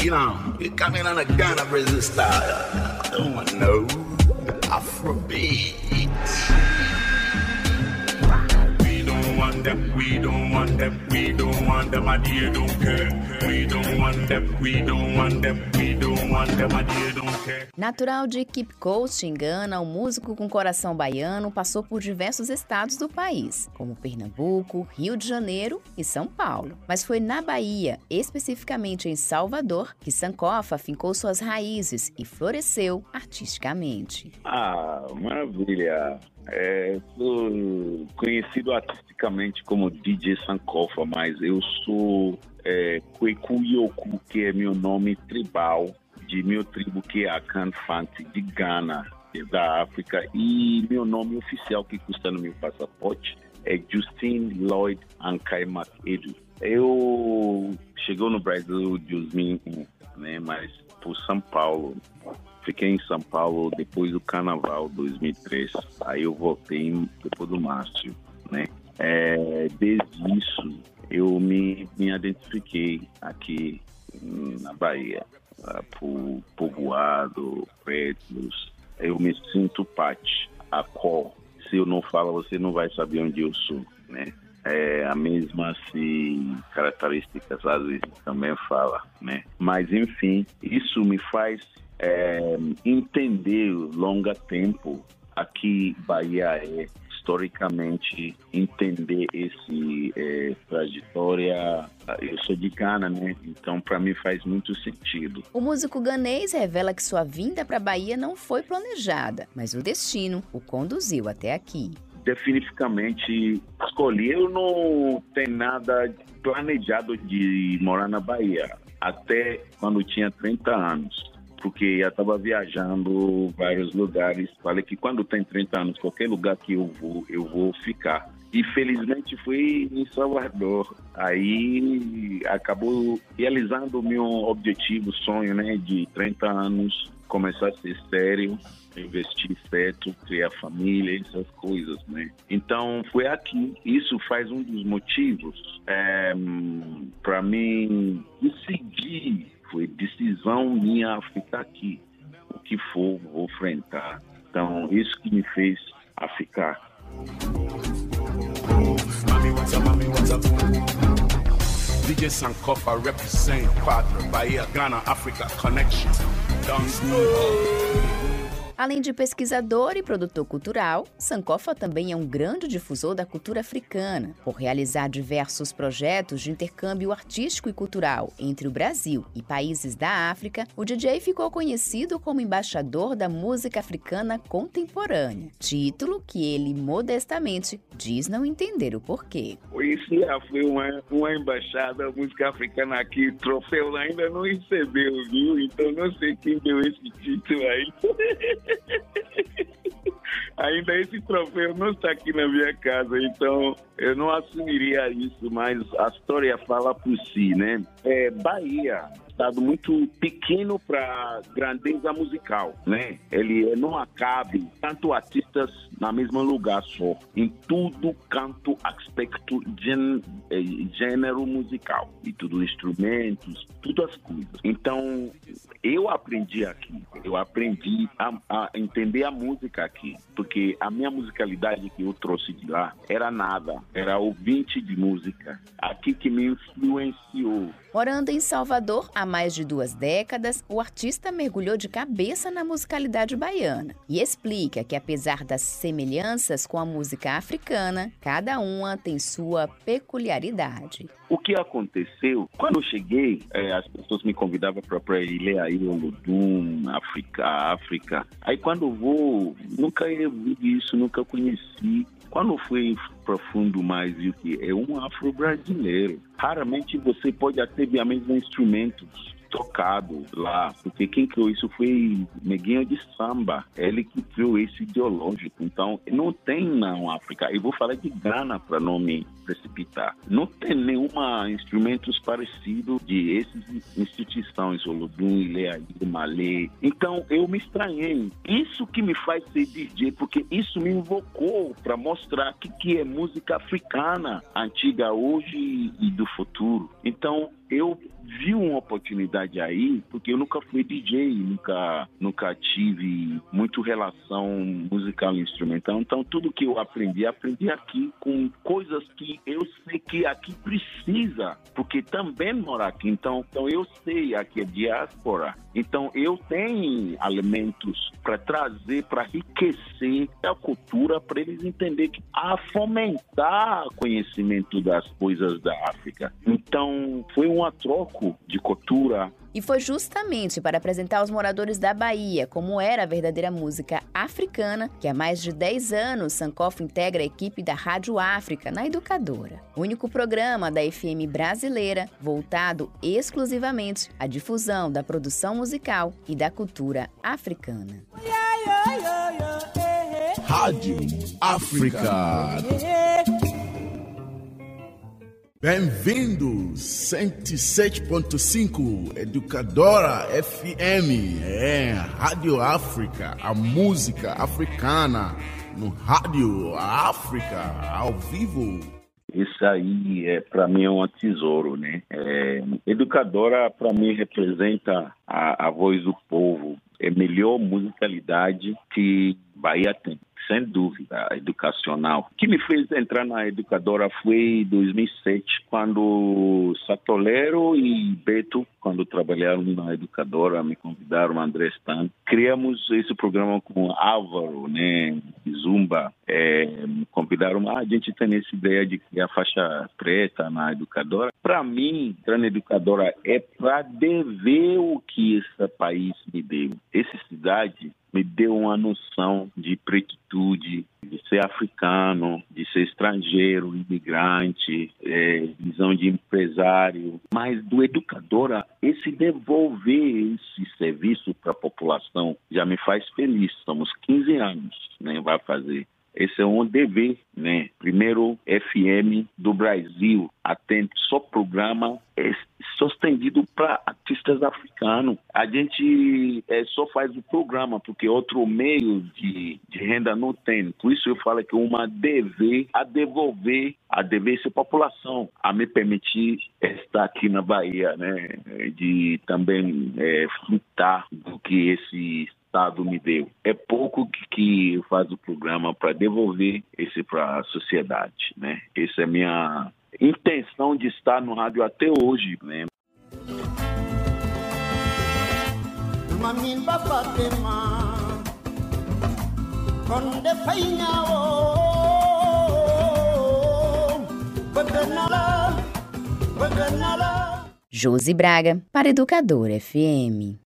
You know, you coming on a Ghana style. I don't no Afrobeat. Want them, we don't want them, we don't want them, my dear, don't care. We don't want them, we don't want them, we don't want them, my dear, don't care. Natural de Keep Coast, em Gana, o músico com coração baiano passou por diversos estados do país, como Pernambuco, Rio de Janeiro e São Paulo. Mas foi na Bahia, especificamente em Salvador, que Sankofa fincou suas raízes e floresceu artisticamente. Ah, maravilha! É, sou conhecido artisticamente como DJ Sankofa, mas eu sou é, Kweku Yoku, que é meu nome tribal, de meu tribo que é a Kanfante, de Ghana, da África, e meu nome oficial que custa no meu passaporte é Justin Lloyd Ankaimak Edu. Eu chegou no Brasil em 2001, né, mas por São Paulo, Fiquei em São Paulo depois do Carnaval 2003. Aí eu voltei depois do Márcio, né? É, desde isso eu me, me identifiquei aqui na Bahia, ah, por povoado, prédios. Eu me sinto parte, a cor. Se eu não falo, você não vai saber onde eu sou, né? é a mesma assim, características às vezes também fala, né? Mas enfim, isso me faz é, entender longa tempo aqui Bahia é historicamente entender esse é, trajetória eu sou de Gana, né? Então para mim faz muito sentido. O músico ganês revela que sua vinda para Bahia não foi planejada, mas o destino o conduziu até aqui definitivamente escolhi. Eu não tenho nada planejado de morar na Bahia, até quando tinha 30 anos, porque eu estava viajando vários lugares. Falei que quando tem 30 anos, qualquer lugar que eu vou, eu vou ficar. E felizmente fui em Salvador. Aí acabou realizando o meu objetivo, sonho, né, de 30 anos, começar a ser sério investir certo, criar família, essas coisas, né? Então foi aqui. Isso faz um dos motivos é, para mim decidir, foi decisão minha ficar aqui. O que for, vou enfrentar. Então isso que me fez a ficar. DJ Sankofa represent partner Bahia, Ghana, Africa connection. Dance Além de pesquisador e produtor cultural, Sankofa também é um grande difusor da cultura africana, por realizar diversos projetos de intercâmbio artístico e cultural entre o Brasil e países da África. O DJ ficou conhecido como embaixador da música africana contemporânea, título que ele modestamente diz não entender o porquê. Isso já foi uma, uma embaixada da música africana aqui, troféu ainda não recebeu, viu? Então não sei quem deu esse título aí. Ainda esse troféu não está aqui na minha casa, então eu não assumiria isso, mas a história fala por si, né? É, Bahia, estado muito pequeno para grandeza musical, né? Ele não acabe tanto artistas na mesma lugar só, em tudo canto aspecto eh, gênero musical e tudo instrumentos, todas as coisas. Então eu aprendi aqui, eu aprendi a, a entender a música aqui, porque a minha musicalidade que eu trouxe de lá era nada, era ouvinte de música, aqui que me influenciou. Morando em Salvador há mais de duas décadas, o artista mergulhou de cabeça na musicalidade baiana e explica que, apesar das semelhanças com a música africana, cada uma tem sua peculiaridade. O que aconteceu? Quando eu cheguei, é, as pessoas me convidavam para ir ler aí o Ludum, África, África. Aí quando eu vou, nunca vi isso, nunca conheci. Quando fui profundo mais, viu que é um afro-brasileiro. Raramente você pode até ver a mesma instrumentos tocado lá, porque quem criou isso foi Neguinho de Samba, ele que criou esse ideológico. Então, não tem na África, eu vou falar de Ghana para não me precipitar, não tem nenhuma instrumentos parecidos de essas instituições, Olodum, Ileaí, Malê. Então, eu me estranhei. Isso que me faz ser DJ, porque isso me invocou para mostrar que que é música africana, antiga hoje e do futuro. Então, eu vi uma oportunidade aí, porque eu nunca fui DJ, nunca, nunca tive muito relação musical e instrumental. Então, tudo que eu aprendi, aprendi aqui com coisas que eu sei que aqui precisa, porque também mora aqui. Então, então eu sei aqui é diáspora. Então, eu tenho elementos para trazer, para enriquecer a cultura, para eles entenderem que a fomentar conhecimento das coisas da África. Então, foi um troco de cultura. E foi justamente para apresentar aos moradores da Bahia como era a verdadeira música africana que há mais de 10 anos Sankofa integra a equipe da Rádio África na Educadora, único programa da FM brasileira voltado exclusivamente à difusão da produção musical e da cultura africana. Rádio África. Bem-vindos, 107.5 Educadora FM, é Rádio África, a música africana no Rádio África, ao vivo. Isso aí, é, para mim, é um tesouro, né? É, educadora, para mim, representa a, a voz do povo, é a melhor musicalidade que Bahia tem sem dúvida, educacional. O que me fez entrar na educadora foi em 2007, quando Satolero e Beto, quando trabalharam na educadora, me convidaram, André Stan. Criamos esse programa com Álvaro, né, Zumba. É, convidaram, ah, a gente tem essa ideia de criar faixa preta na educadora. Para mim, entrar na educadora é para dever o que esse país me deu. Essa cidade me deu uma noção de pretitude, de ser africano, de ser estrangeiro, imigrante, é, visão de empresário, mas do educador, esse devolver esse serviço para a população já me faz feliz. Somos 15 anos, né, vai fazer. Esse é um dever, né? Primeiro FM do Brasil atende só programa é sostendido para artistas africanos. A gente é, só faz o programa porque outro meio de, de, renda não tem. Por isso eu falo que uma dever a devolver a dever essa população a me permitir estar aqui na Bahia, né? De também é, frutar do que esse Estado me deu. É pouco que, faz o programa para devolver esse para a sociedade, né? Essa é a minha intenção de estar no rádio até hoje, né? Josi Braga, para Educador FM.